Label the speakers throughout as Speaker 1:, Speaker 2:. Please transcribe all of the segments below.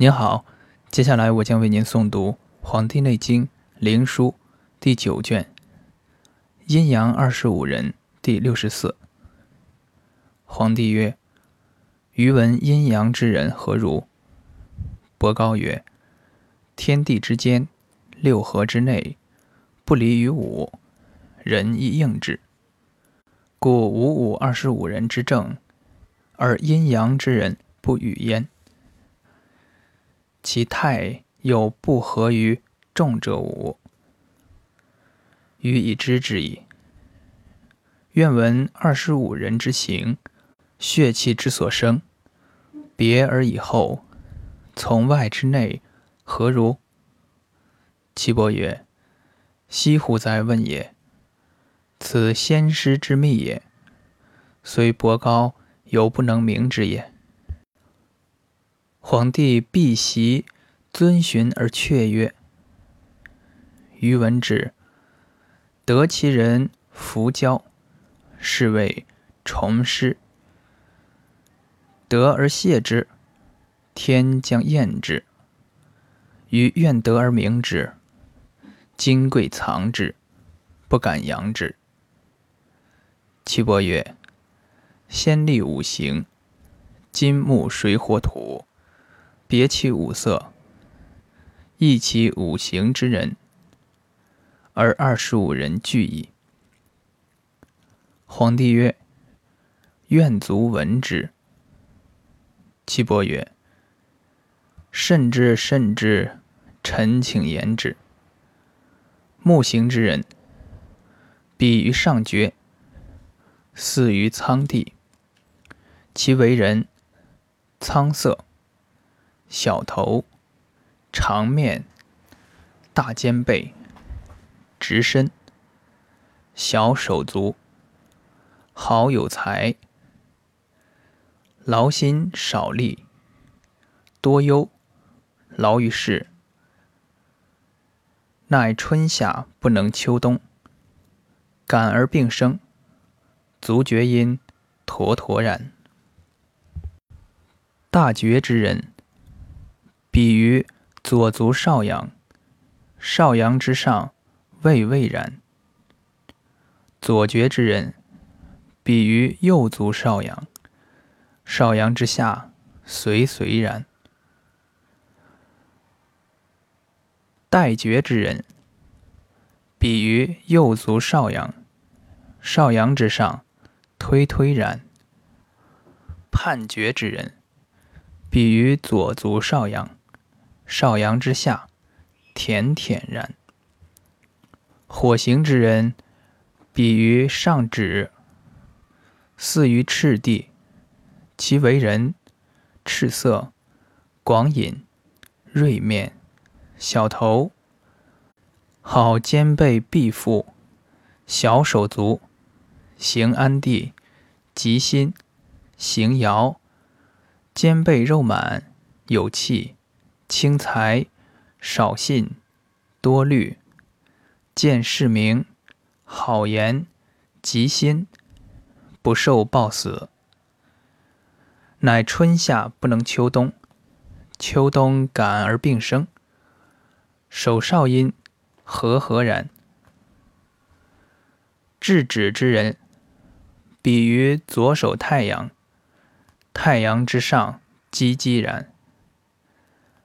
Speaker 1: 您好，接下来我将为您诵读《黄帝内经·灵书》第九卷《阴阳二十五人》第六十四。皇帝曰：“余闻阴阳之人何如？”伯高曰：“天地之间，六合之内，不离于五，人亦应之。故五五二十五人之正，而阴阳之人不与焉。”其态又不合于众者五，予以知之矣。愿闻二十五人之行，血气之所生，别而以后，从外之内，何如？岐伯曰：“西乎哉问也！此先师之秘也，虽博高，犹不能明之也。”皇帝必习遵循而却曰：“余闻之，得其人弗交，是谓重师；得而谢之，天将厌之。余愿得而明之，金贵藏之，不敢扬之。”岐伯曰：“先立五行，金木水火土。”别其五色，异其五行之人，而二十五人俱矣。皇帝曰：“愿卒闻之。”岐伯曰：“甚之甚之，臣请言之。木行之人，比于上绝，似于苍地。其为人，苍色。”小头，长面，大肩背，直身，小手足，好有才，劳心少力，多忧，劳于事，乃春夏不能秋冬，感而病生，足厥阴妥妥然。大厥之人。比于左足少阳，少阳之上未未然；左厥之人，比于右足少阳，少阳之下随随然；待厥之人，比于右足少阳，少阳之上推推然；判决之人，比于左足少阳。少阳之下，恬恬然。火行之人，比于上指，似于赤地。其为人，赤色，广隐，锐面，小头，好肩背臂腹，小手足，行安地，吉心，行摇，肩背肉满，有气。轻财，少信，多虑，见世明，好言，吉心，不受暴死。乃春夏不能秋冬，秋冬感而病生。手少阴，和和然。治止之人，比于左手太阳，太阳之上积积然。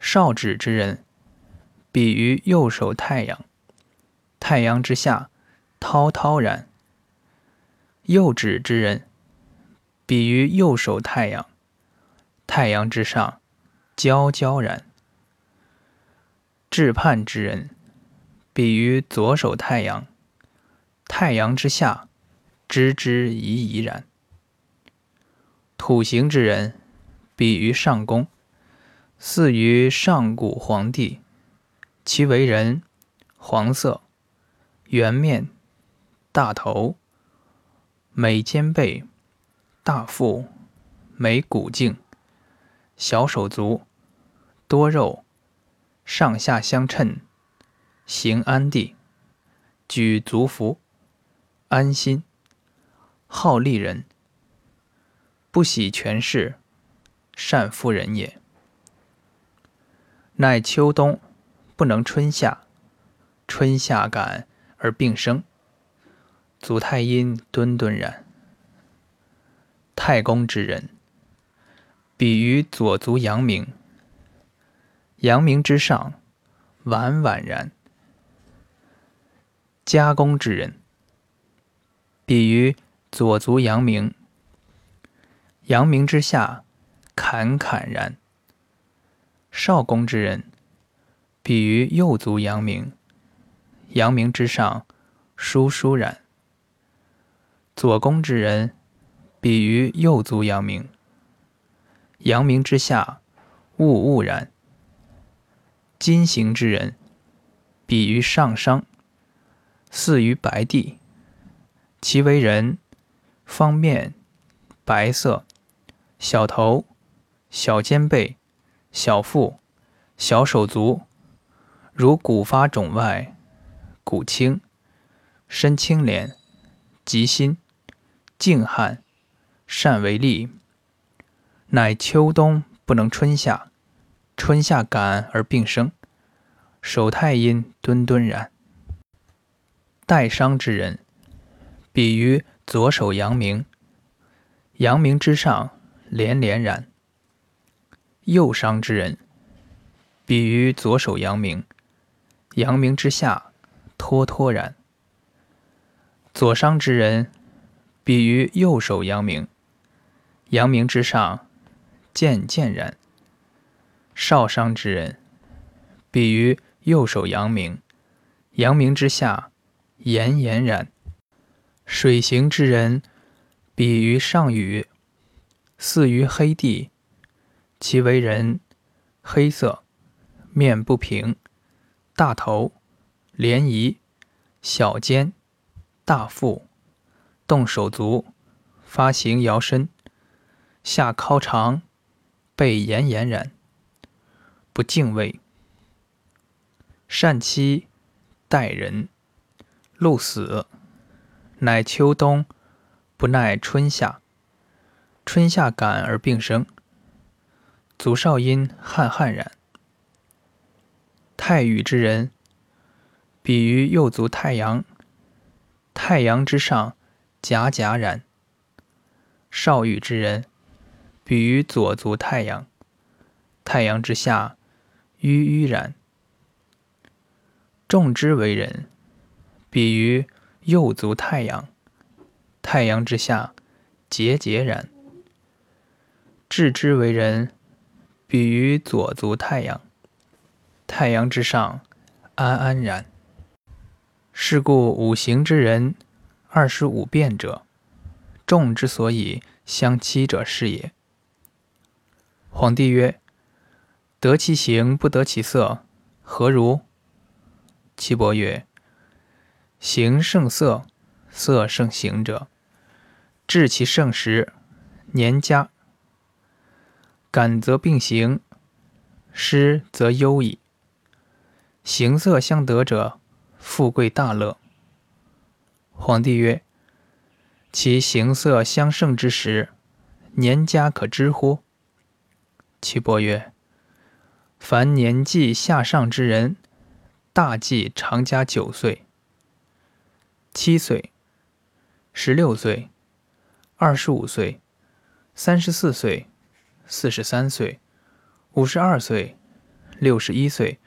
Speaker 1: 少指之人，比于右手太阳，太阳之下滔滔然；右指之人，比于右手太阳，太阳之上皎皎然；至盼之人，比于左手太阳，太阳之下支支夷夷然；土行之人，比于上宫。似于上古皇帝，其为人黄色，圆面，大头，美肩背，大腹，眉骨颈，小手足，多肉，上下相称，行安地，举足服，安心，好利人，不喜权势，善夫人也。乃秋冬不能春夏，春夏感而病生。足太阴敦敦然。太公之人，比于左足阳明。阳明之上，婉婉然。加公之人，比于左足阳明。阳明之下，侃侃然。少公之人，比于右足阳明。阳明之上，舒舒然。左公之人，比于右足阳明。阳明之下，兀兀然。金行之人，比于上商，似于白帝。其为人，方面，白色，小头，小肩背，小腹，小手足，如骨发肿外，骨轻，身清廉，极心。静汉，善为利。乃秋冬不能春夏，春夏感而病生。手太阴敦敦然。带伤之人，比于左手阳明。阳明之上，连连然。右伤之人，比于左手阳明。阳明之下，脱脱然。左伤之人。比于右手阳明，阳明之上，渐渐然。少商之人，比于右手阳明，阳明之下，炎炎然。水行之人，比于上雨，似于黑地。其为人，黑色，面不平，大头，连揖，小肩，大腹。动手足，发形摇身，下尻长，背炎炎然，不敬畏。善妻待人，露死，乃秋冬不耐春夏，春夏感而病生。足少阴汗汗然。太宇之人，比于右足太阳，太阳之上。戛戛然。少羽之人，比于左足太阳，太阳之下，郁郁然。众之为人，比于右足太阳，太阳之下，节节然。治之为人，比于左足太阳，太阳之上，安安然。是故五行之人。二十五变者，众之所以相欺者是也。皇帝曰：“得其形不得其色，何如？”岐伯曰：“形胜色，色胜形者，至其盛时，年加。感则并行，失则忧矣。形色相得者，富贵大乐。”皇帝曰：“其形色相胜之时，年家可知乎？”岐伯曰：“凡年纪下上之人，大忌长加九岁、七岁、十六岁、二十五岁、三十四岁、四十三岁、五十二岁、六十一岁，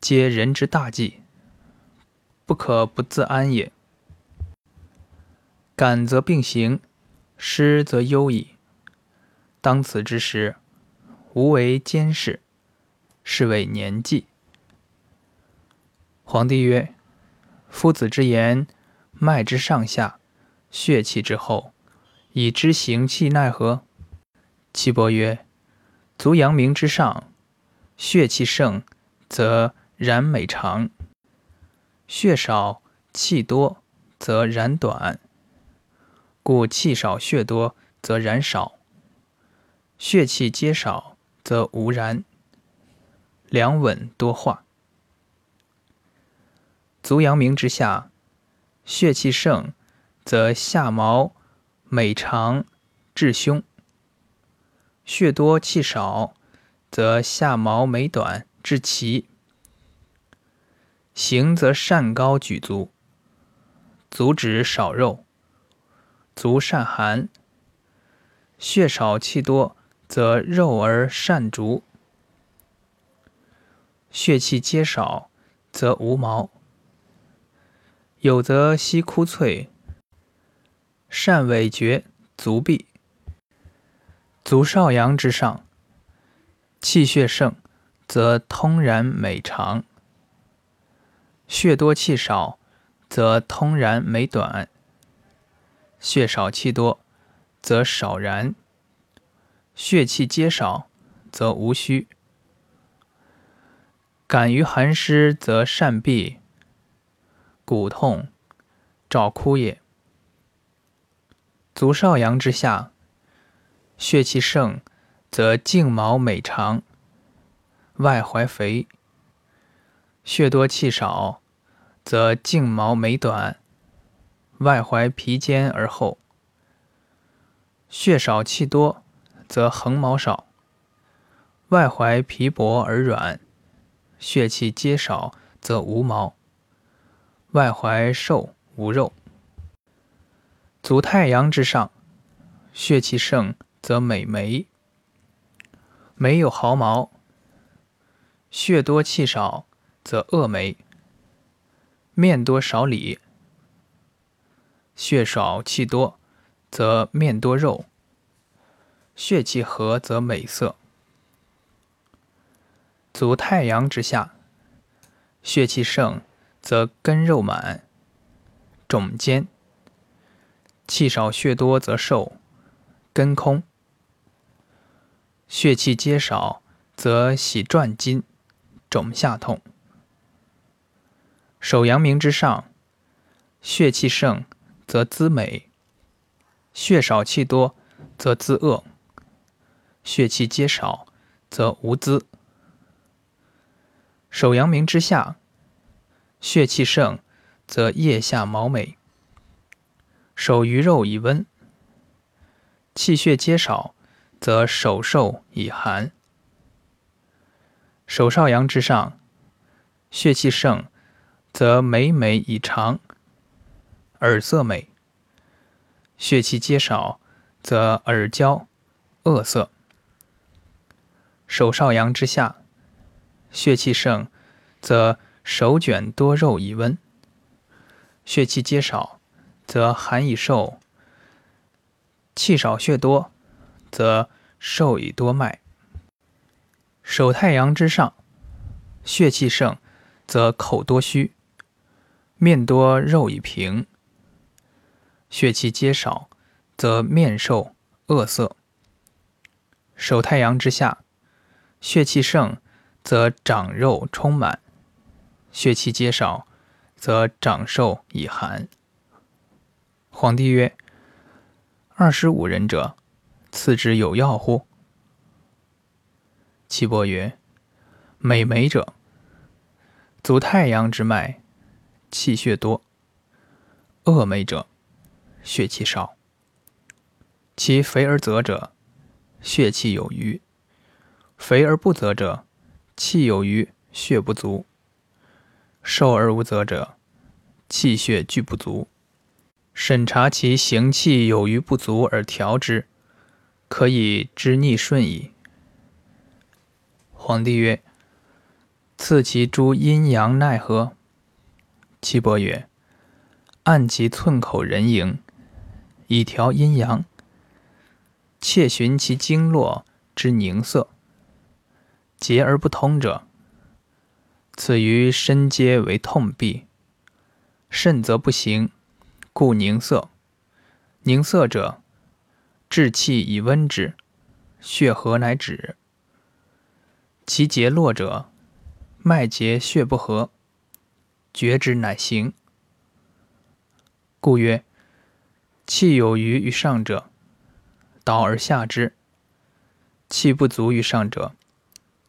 Speaker 1: 皆人之大忌，不可不自安也。”感则并行，失则忧矣。当此之时，无为监视，是谓年纪。皇帝曰：“夫子之言，脉之上下，血气之后，以知行气奈何？”岐伯曰：“足阳明之上，血气盛，则然美长；血少气多，则然短。”故气少血多，则然少；血气皆少，则无然。两稳多化。足阳明之下，血气盛，则下毛美长至胸；血多气少，则下毛美短至齐。行则善高举足，足趾少肉，足善寒。血少气多，则肉而善足；血气皆少，则无毛。有则膝枯脆，善尾绝，足痹。足少阳之上，气血盛，则通然美长；血多气少，则通然美短；血少气多。则少然，血气皆少，则无虚。感于寒湿，则善痹，骨痛，照枯也。足少阳之下，血气盛，则颈毛美长，外踝肥；血多气少，则颈毛美短，外踝皮坚而厚。血少气多，则横毛少；外踝皮薄而软，血气皆少，则无毛；外踝瘦无肉。足太阳之上，血气盛，则美眉；眉有毫毛；血多气少，则恶眉；面多少里；血少气多。则面多肉，血气和则美色。足太阳之下，血气盛，则根肉满，肿坚；气少血多则瘦，根空；血气皆少，则喜转筋，肿下痛。手阳明之上，血气盛，则滋美。血少气多，则滋恶；血气皆少，则无滋。手阳明之下，血气盛，则腋下毛美；手余肉以温。气血皆少，则手瘦以寒。手少阳之上，血气盛，则眉美以长，耳色美。血气皆少，则耳焦，恶色。手少阳之下，血气盛，则手卷多肉以温；血气皆少，则寒以瘦；气少血多，则瘦以多脉。手太阳之上，血气盛，则口多虚，面多肉以平。血气皆少，则面瘦恶色。手太阳之下，血气盛，则长肉充满；血气皆少，则长瘦以寒。皇帝曰：“二十五人者，次之有药乎？”岐伯曰：“美眉者，足太阳之脉，气血多；恶眉者。”血气少，其肥而泽者，血气有余；肥而不泽者，气有余，血不足；瘦而无泽者，气血俱不足。审查其行气有余不足而调之，可以知逆顺矣。皇帝曰：“赐其诸阴阳奈何？”岐伯曰：“按其寸口人形。”以调阴阳，切寻其经络之凝色，结而不通者，此于身皆为痛痹；肾则不行，故凝色。凝色者，治气以温之，血和乃止。其结络者，脉结血不和，绝之乃行。故曰。气有余于上者，导而下之；气不足于上者，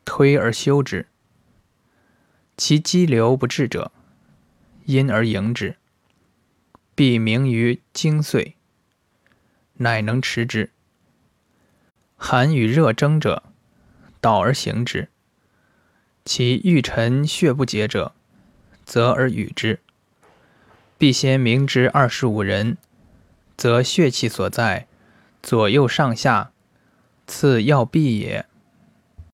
Speaker 1: 推而修之。其激流不至者，因而迎之，必明于精髓，乃能持之。寒与热争者，导而行之；其欲沉血不解者，则而与之。必先明之二十五人，则血气所在，左右上下，次要必也。